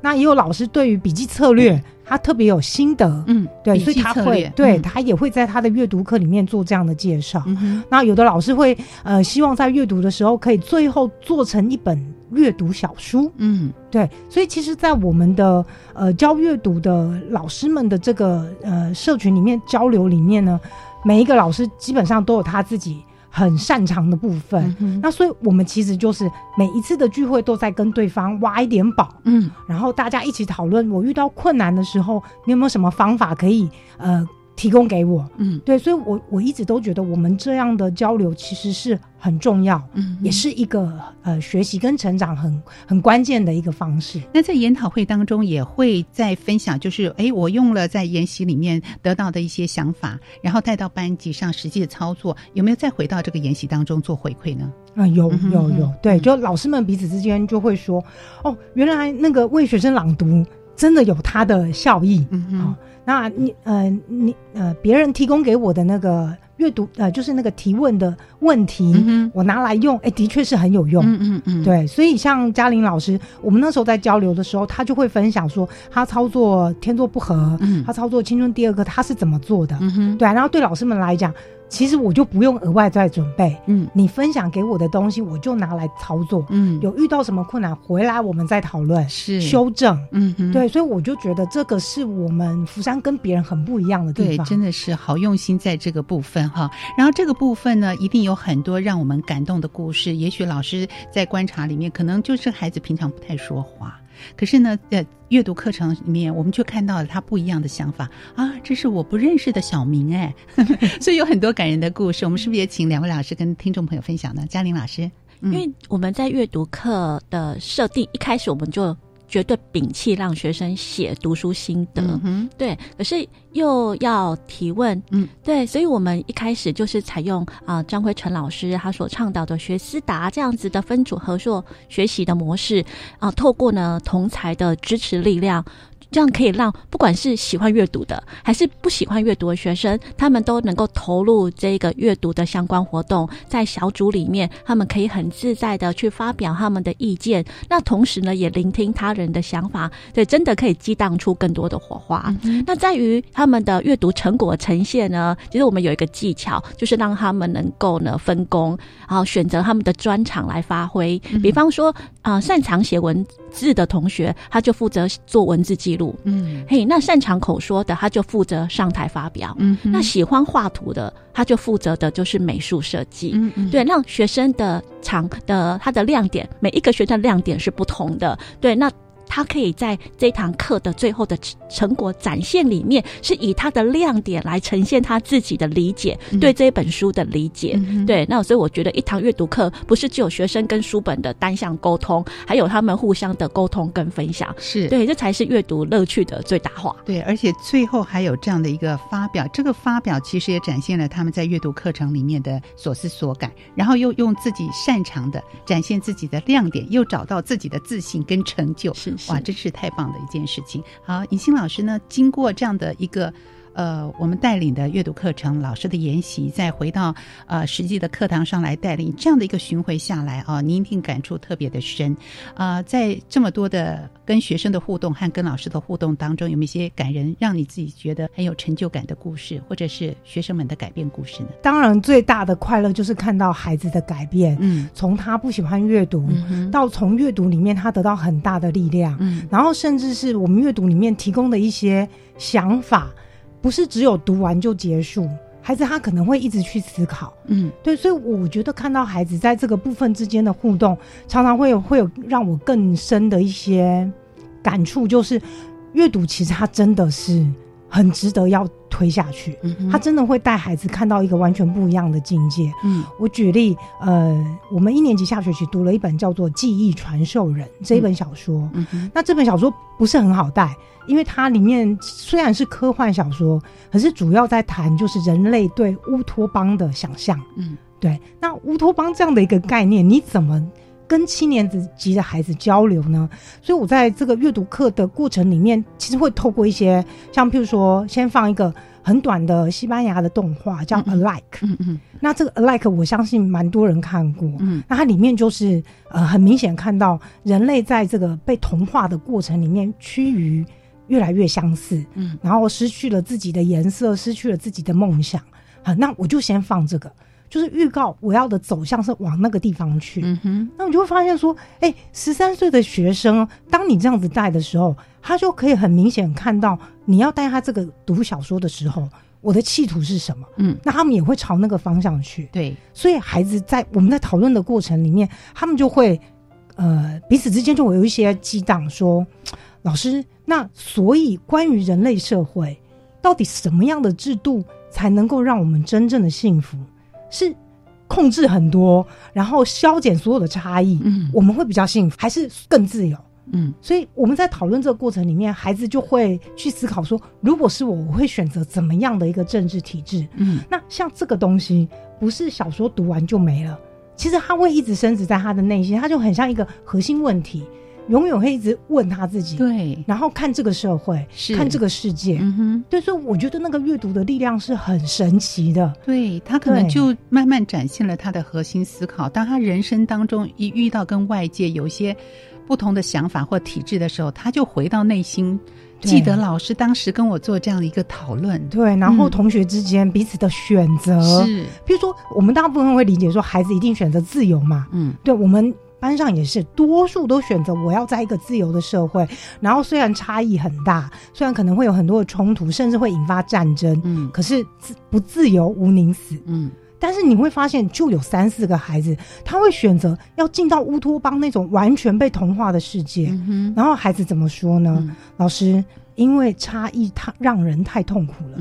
那也有老师对于笔记策略。他特别有心得，嗯，对，所以他会，对他也会在他的阅读课里面做这样的介绍。那有的老师会，呃，希望在阅读的时候可以最后做成一本阅读小书，嗯，对。所以其实，在我们的呃教阅读的老师们的这个呃社群里面交流里面呢，每一个老师基本上都有他自己。很擅长的部分，那所以我们其实就是每一次的聚会都在跟对方挖一点宝，嗯，然后大家一起讨论。我遇到困难的时候，你有没有什么方法可以呃？提供给我，嗯，对，所以，我我一直都觉得我们这样的交流其实是很重要，嗯，也是一个呃学习跟成长很很关键的一个方式。那在研讨会当中也会在分享，就是哎，我用了在研习里面得到的一些想法，然后带到班级上实际的操作，有没有再回到这个研习当中做回馈呢？啊，有有有，对，就老师们彼此之间就会说，哦，原来那个为学生朗读真的有它的效益，嗯嗯。那你呃你呃别人提供给我的那个阅读呃就是那个提问的问题，我拿来用，哎，的确是很有用。嗯嗯嗯，对，所以像嘉玲老师，我们那时候在交流的时候，他就会分享说，他操作天作不合，他操作青春第二个，他是怎么做的？嗯哼，对，然后对老师们来讲。其实我就不用额外再准备，嗯，你分享给我的东西，我就拿来操作，嗯，有遇到什么困难回来我们再讨论，是修正，嗯，对，所以我就觉得这个是我们福山跟别人很不一样的地方，对，真的是好用心在这个部分哈。然后这个部分呢，一定有很多让我们感动的故事。也许老师在观察里面，可能就是孩子平常不太说话。可是呢，在阅读课程里面，我们却看到了他不一样的想法啊！这是我不认识的小明哎，所以有很多感人的故事。我们是不是也请两位老师跟听众朋友分享呢？嘉玲老师，因为我们在阅读课的设定一开始，我们就。绝对摒弃让学生写读书心得，对，可是又要提问，嗯，对，所以我们一开始就是采用啊张辉成老师他所倡导的学思达这样子的分组合作学习的模式啊，透过呢同才的支持力量。这样可以让不管是喜欢阅读的，还是不喜欢阅读的学生，他们都能够投入这个阅读的相关活动，在小组里面，他们可以很自在的去发表他们的意见。那同时呢，也聆听他人的想法，对，真的可以激荡出更多的火花。那在于他们的阅读成果呈现呢，其实我们有一个技巧，就是让他们能够呢分工，然后选择他们的专长来发挥。比方说啊，擅长写文字的同学，他就负责做文字记录。嗯，嘿，那擅长口说的，他就负责上台发表。嗯，那喜欢画图的，他就负责的就是美术设计。嗯嗯，对，让学生的长的他的亮点，每一个学生的亮点是不同的。对，那。他可以在这堂课的最后的成果展现里面，是以他的亮点来呈现他自己的理解，对这本书的理解。对，那所以我觉得一堂阅读课不是只有学生跟书本的单向沟通，还有他们互相的沟通跟分享。是对，这才是阅读乐趣的最大化。对，而且最后还有这样的一个发表，这个发表其实也展现了他们在阅读课程里面的所思所感，然后又用自己擅长的展现自己的亮点，又找到自己的自信跟成就。是。哇，真是太棒的一件事情！好，尹欣老师呢，经过这样的一个。呃，我们带领的阅读课程，老师的研习，再回到呃实际的课堂上来带领，这样的一个巡回下来啊，您一定感触特别的深啊。在这么多的跟学生的互动和跟老师的互动当中，有没有一些感人，让你自己觉得很有成就感的故事，或者是学生们的改变故事呢？当然，最大的快乐就是看到孩子的改变，嗯，从他不喜欢阅读，到从阅读里面他得到很大的力量，嗯，然后甚至是我们阅读里面提供的一些想法。不是只有读完就结束，孩子他可能会一直去思考，嗯，对，所以我觉得看到孩子在这个部分之间的互动，常常会有会有让我更深的一些感触，就是阅读其实它真的是很值得要推下去，他真的会带孩子看到一个完全不一样的境界。嗯，我举例，呃，我们一年级下学期读了一本叫做《记忆传授人》这一本小说，嗯那这本小说不是很好带。因为它里面虽然是科幻小说，可是主要在谈就是人类对乌托邦的想象。嗯，对。那乌托邦这样的一个概念，你怎么跟七年级的孩子交流呢？所以我在这个阅读课的过程里面，其实会透过一些像，譬如说，先放一个很短的西班牙的动画，叫《Alike》。嗯嗯。那这个《Alike》，我相信蛮多人看过。嗯。那它里面就是呃，很明显看到人类在这个被同化的过程里面趋于。越来越相似，嗯，然后失去了自己的颜色，失去了自己的梦想，好，那我就先放这个，就是预告我要的走向是往那个地方去，嗯哼，那我就会发现说，哎，十三岁的学生，当你这样子带的时候，他就可以很明显看到你要带他这个读小说的时候，我的企图是什么，嗯，那他们也会朝那个方向去，对，所以孩子在我们在讨论的过程里面，他们就会，呃，彼此之间就会有一些激荡，说。老师，那所以关于人类社会，到底什么样的制度才能够让我们真正的幸福？是控制很多，然后消减所有的差异，嗯，我们会比较幸福，还是更自由？嗯，所以我们在讨论这个过程里面，孩子就会去思考说，如果是我，我会选择怎么样的一个政治体制？嗯，那像这个东西，不是小说读完就没了，其实他会一直升值在他的内心，他就很像一个核心问题。永远会一直问他自己，对，然后看这个社会，看这个世界，嗯哼，对，所以我觉得那个阅读的力量是很神奇的，对他可能就慢慢展现了他的核心思考。当他人生当中一遇到跟外界有一些不同的想法或体制的时候，他就回到内心记得老师当时跟我做这样的一个讨论，对，然后同学之间彼此的选择。是，比如说我们大部分会理解说孩子一定选择自由嘛，嗯，对我们班上也是多数都选择我要在一个自由的社会，然后虽然差异很大，虽然可能会有很多的冲突，甚至会引发战争，嗯，可是自不自由无宁死，嗯。但是你会发现，就有三四个孩子，他会选择要进到乌托邦那种完全被同化的世界。然后孩子怎么说呢？老师，因为差异太让人太痛苦了。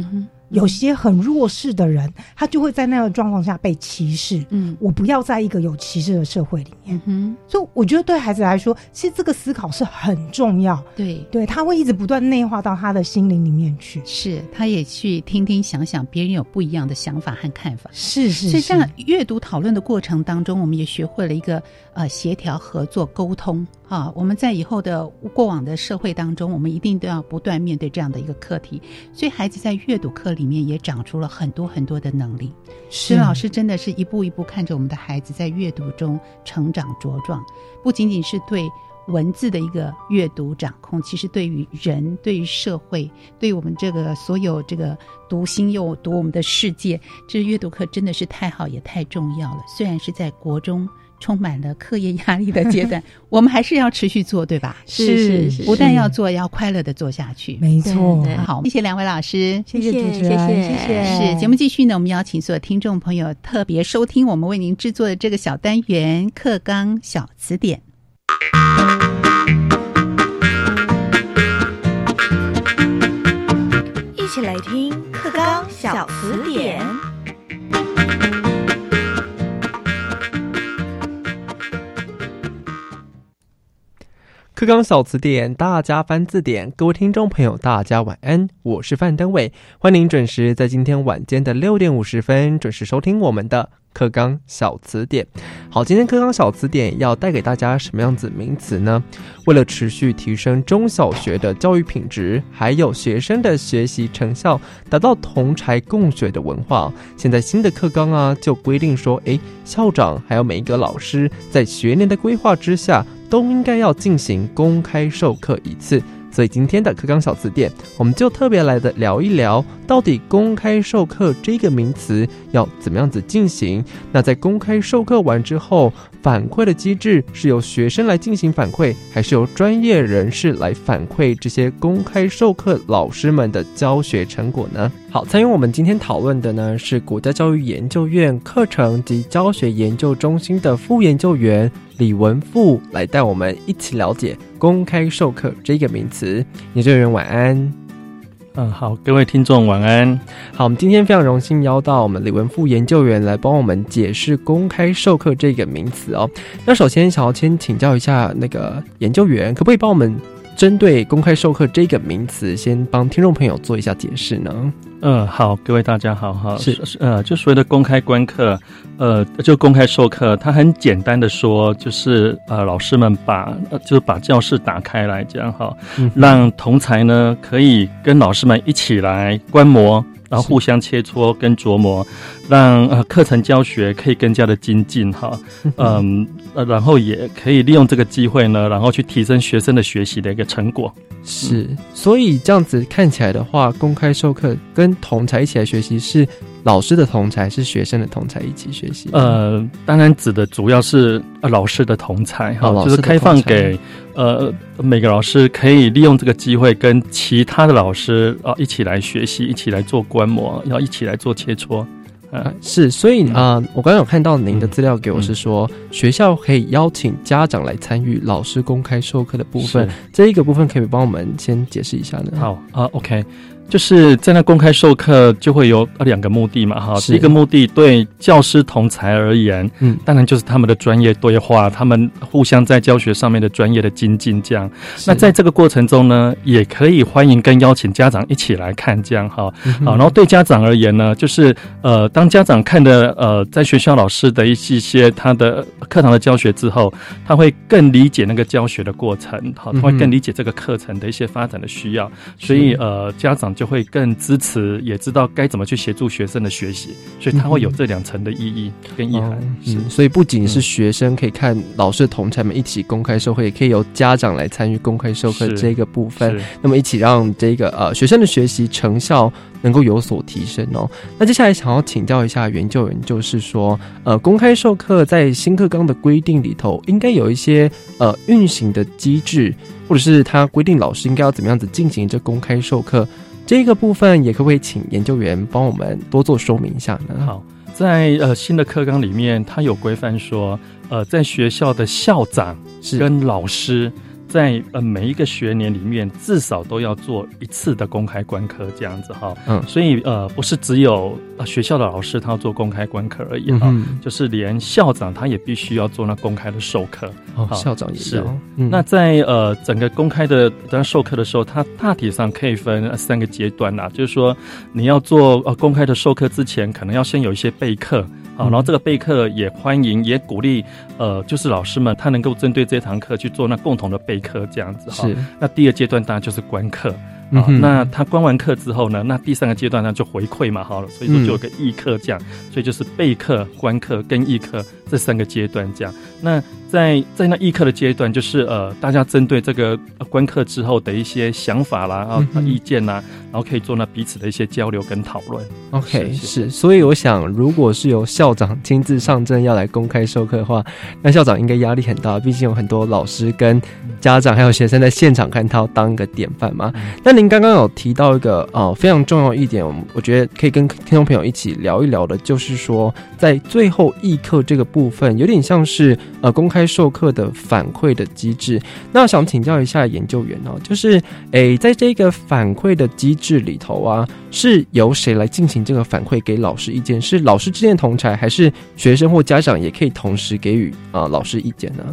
有些很弱势的人，他就会在那个状况下被歧视。嗯，我不要在一个有歧视的社会里面。嗯，所以我觉得对孩子来说，其实这个思考是很重要。对，对他会一直不断内化到他的心灵里面去。是，他也去听听、想想别人有不一样的想法和看法。是是。所以，像阅读讨论的过程当中，我们也学会了一个呃协调、合作、沟通。啊，我们在以后的过往的社会当中，我们一定都要不断面对这样的一个课题。所以，孩子在阅读课里面也长出了很多很多的能力。是老师真的是一步一步看着我们的孩子在阅读中成长茁壮，不仅仅是对文字的一个阅读掌控，其实对于人、对于社会、对我们这个所有这个读心又读我们的世界，这阅读课真的是太好也太重要了。虽然是在国中。充满了课业压力的阶段，我们还是要持续做，对吧？是是，是不但要做，要快乐的做下去。没错，好，谢谢两位老师，谢谢主持人，谢谢。是节目继续呢，我们邀请所有听众朋友特别收听我们为您制作的这个小单元《课纲小词典》，一起来听《课纲小词典》。课纲小词典，大家翻字典。各位听众朋友，大家晚安，我是范登伟，欢迎准时在今天晚间的六点五十分准时收听我们的课纲小词典。好，今天课纲小词典要带给大家什么样子名词呢？为了持续提升中小学的教育品质，还有学生的学习成效，达到同才共学的文化，现在新的课纲啊，就规定说，诶，校长还有每一个老师在学年的规划之下。都应该要进行公开授课一次，所以今天的课纲小词典，我们就特别来的聊一聊，到底公开授课这个名词要怎么样子进行？那在公开授课完之后，反馈的机制是由学生来进行反馈，还是由专业人士来反馈这些公开授课老师们的教学成果呢？好，参与我们今天讨论的呢是国家教育研究院课程及教学研究中心的副研究员。李文富来带我们一起了解公开授课这个名词。研究员晚安。嗯，好，各位听众晚安。好，我们今天非常荣幸邀到我们李文富研究员来帮我们解释公开授课这个名词哦。那首先想要先请教一下那个研究员，可不可以帮我们针对公开授课这个名词，先帮听众朋友做一下解释呢？嗯，好，各位大家好哈，是呃，就所谓的公开观课，呃，就公开授课，它很简单的说，就是呃，老师们把就是把教室打开来这样哈，让同才呢可以跟老师们一起来观摩。然后互相切磋跟琢磨，让呃课程教学可以更加的精进哈，嗯呃，然后也可以利用这个机会呢，然后去提升学生的学习的一个成果。是，所以这样子看起来的话，公开授课跟同才一起来学习是。老师的同才是学生的同才一起学习。呃，当然指的主要是老师的同才哈，就是开放给呃每个老师可以利用这个机会跟其他的老师啊一起来学习，一起来做观摩，要一起来做切磋。啊，是，所以啊，我刚刚有看到您的资料给我是说，学校可以邀请家长来参与老师公开授课的部分，这一个部分可以帮我们先解释一下呢？好啊，OK。就是在那公开授课就会有两个目的嘛，哈，第一个目的对教师同才而言，嗯，当然就是他们的专业对话，他们互相在教学上面的专业的精进，这样。那在这个过程中呢，也可以欢迎跟邀请家长一起来看，这样哈，好，然后对家长而言呢，就是呃，当家长看的呃，在学校老师的一些些他的课堂的教学之后，他会更理解那个教学的过程，好，他会更理解这个课程的一些发展的需要，所以呃，家长。就会更支持，也知道该怎么去协助学生的学习，所以它会有这两层的意义跟意涵。嗯，所以不仅是学生可以看老师同才们一起公开授课，也可以由家长来参与公开授课这个部分，那么一起让这个呃学生的学习成效。能够有所提升哦。那接下来想要请教一下研究员，就是说，呃，公开授课在新课纲的规定里头，应该有一些呃运行的机制，或者是他规定老师应该要怎么样子进行这公开授课这个部分，也可不可以请研究员帮我们多做说明一下呢？好，在呃新的课纲里面，它有规范说，呃，在学校的校长跟老师。在呃每一个学年里面，至少都要做一次的公开观课，这样子哈。嗯，所以呃不是只有学校的老师他要做公开观课而已哈，就是连校长他也必须要做那公开的授课。哦，校长也是。那在呃整个公开的当授课的时候，它大体上可以分三个阶段啦，就是说你要做呃公开的授课之前，可能要先有一些备课。好，然后这个备课也欢迎，也鼓励，呃，就是老师们他能够针对这堂课去做那共同的备课这样子哈。是。那第二阶段当然就是观课。啊，那他观完课之后呢？那第三个阶段呢就回馈嘛，好了，所以说就有个议课这样，所以就是备课、观课跟议课这三个阶段这样。那在在那议课的阶段，就是呃，大家针对这个观课之后的一些想法啦、啊意见呐，然后可以做那彼此的一些交流跟讨论。OK，是，所以我想，如果是由校长亲自上阵要来公开授课的话，那校长应该压力很大，毕竟有很多老师跟家长还有学生在现场看他当一个典范嘛。那您刚刚有提到一个呃非常重要一点，我我觉得可以跟听众朋友一起聊一聊的，就是说在最后议课这个部分，有点像是呃公开授课的反馈的机制。那想请教一下研究员哦，就是诶在这个反馈的机制里头啊，是由谁来进行这个反馈给老师意见？是老师之间同才，还是学生或家长也可以同时给予啊老师意见呢？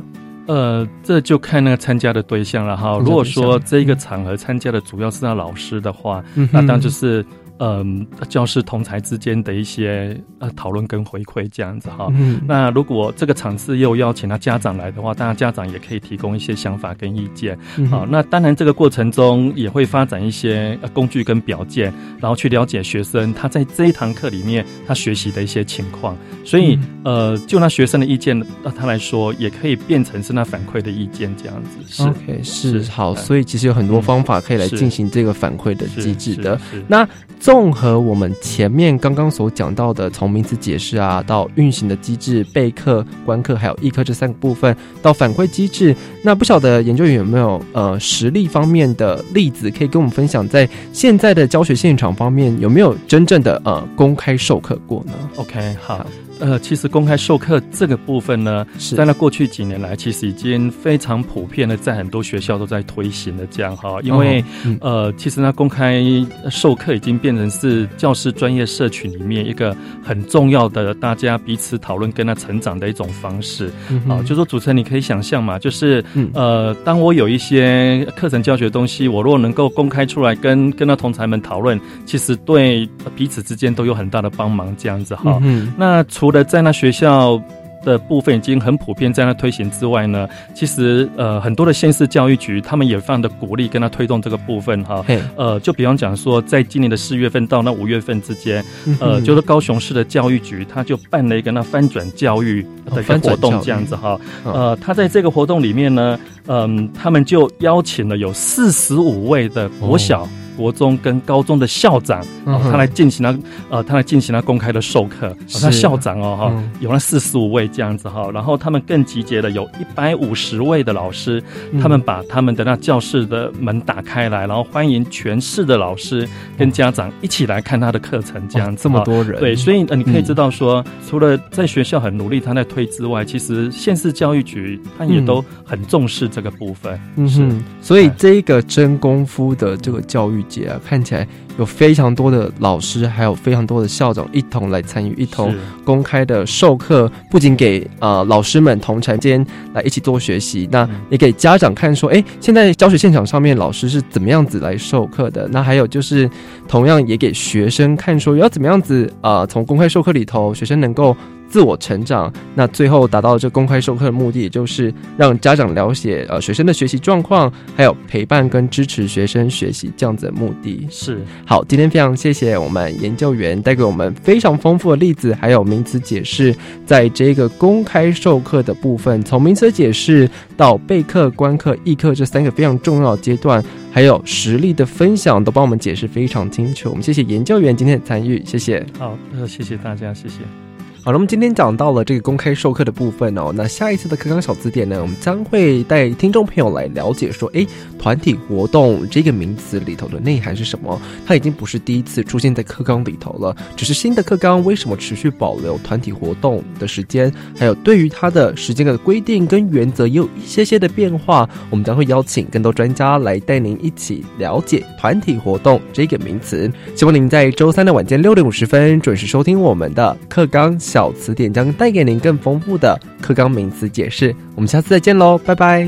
呃，这就看那个参加的对象了哈。如果说这一个场合参加的主要是那老师的话，那当然就是。嗯，教师同才之间的一些呃讨论跟回馈这样子哈。嗯那如果这个场次又邀请他家长来的话，当然家长也可以提供一些想法跟意见。好，那当然这个过程中也会发展一些工具跟表件，然后去了解学生他在这一堂课里面他学习的一些情况。所以呃，就那学生的意见，那他来说也可以变成是那反馈的意见这样子。是 OK，是好。所以其实有很多方法可以来进行这个反馈的机制的。那综合我们前面刚刚所讲到的，从名词解释啊，到运行的机制、备课、观课，还有议课这三个部分，到反馈机制，那不晓得研究员有没有呃实例方面的例子可以跟我们分享，在现在的教学现场方面有没有真正的呃公开授课过呢？OK，好。呃，其实公开授课这个部分呢，在那过去几年来，其实已经非常普遍的，在很多学校都在推行的这样哈。因为呃，其实呢，公开授课已经变成是教师专业社群里面一个很重要的，大家彼此讨论跟他成长的一种方式。啊，就说主持人，你可以想象嘛，就是呃，当我有一些课程教学东西，我如果能够公开出来，跟跟他同才们讨论，其实对彼此之间都有很大的帮忙，这样子哈。那除除了在那学校的部分已经很普遍在那推行之外呢，其实呃很多的县市教育局他们也非常的鼓励跟他推动这个部分哈。呃，就比方讲说，在今年的四月份到那五月份之间，呃，就是高雄市的教育局他就办了一个那翻转教育的一个活动这样子哈。呃，他在这个活动里面呢，嗯，他们就邀请了有四十五位的国小。国中跟高中的校长，他来进行了呃，他来进行了公开的授课。他校长哦哈，有了四十五位这样子哈，然后他们更集结了有一百五十位的老师，他们把他们的那教室的门打开来，然后欢迎全市的老师跟家长一起来看他的课程这样子。这么多人，对，所以呃，你可以知道说，除了在学校很努力他在推之外，其实县市教育局他也都很重视这个部分。嗯哼，所以这一个真功夫的这个教育。节啊，看起来有非常多的老师，还有非常多的校长一同来参与，一同公开的授课，不仅给呃老师们同城间来一起做学习，那也给家长看说，哎，现在教学现场上面老师是怎么样子来授课的？那还有就是同样也给学生看说，要怎么样子啊，从公开授课里头，学生能够自我成长。那最后达到这公开授课的目的，也就是让家长了解呃学生的学习状况，还有陪伴跟支持学生学习这样子的目的。是好，今天非常谢谢我们研究员带给我们非常丰富的例子，还有名词解释，在这个公开授课的部分，从名词解释到备课、观课、议课这三个非常重要的阶段，还有实例的分享，都帮我们解释非常清楚。我们谢谢研究员今天的参与，谢谢。好，呃，谢谢大家，谢谢。好了，我们今天讲到了这个公开授课的部分哦。那下一次的课纲小字典呢，我们将会带听众朋友来了解说，哎，团体活动这个名词里头的内涵是什么？它已经不是第一次出现在课纲里头了，只是新的课纲为什么持续保留团体活动的时间，还有对于它的时间的规定跟原则也有一些些的变化。我们将会邀请更多专家来带您一起了解团体活动这个名词。希望您在周三的晚间六点五十分准时收听我们的课纲。小小词典将带给您更丰富的课纲名词解释。我们下次再见喽，拜拜！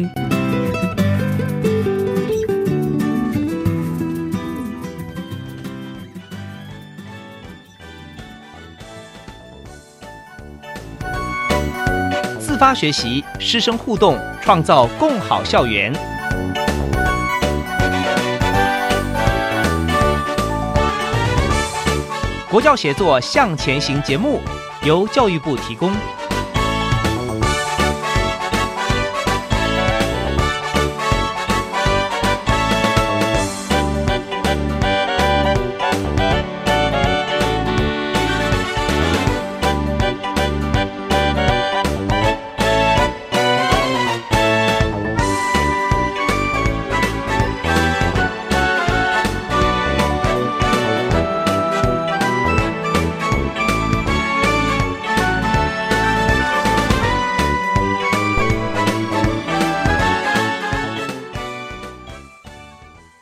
自发学习，师生互动，创造共好校园。国教协作向前行节目。由教育部提供。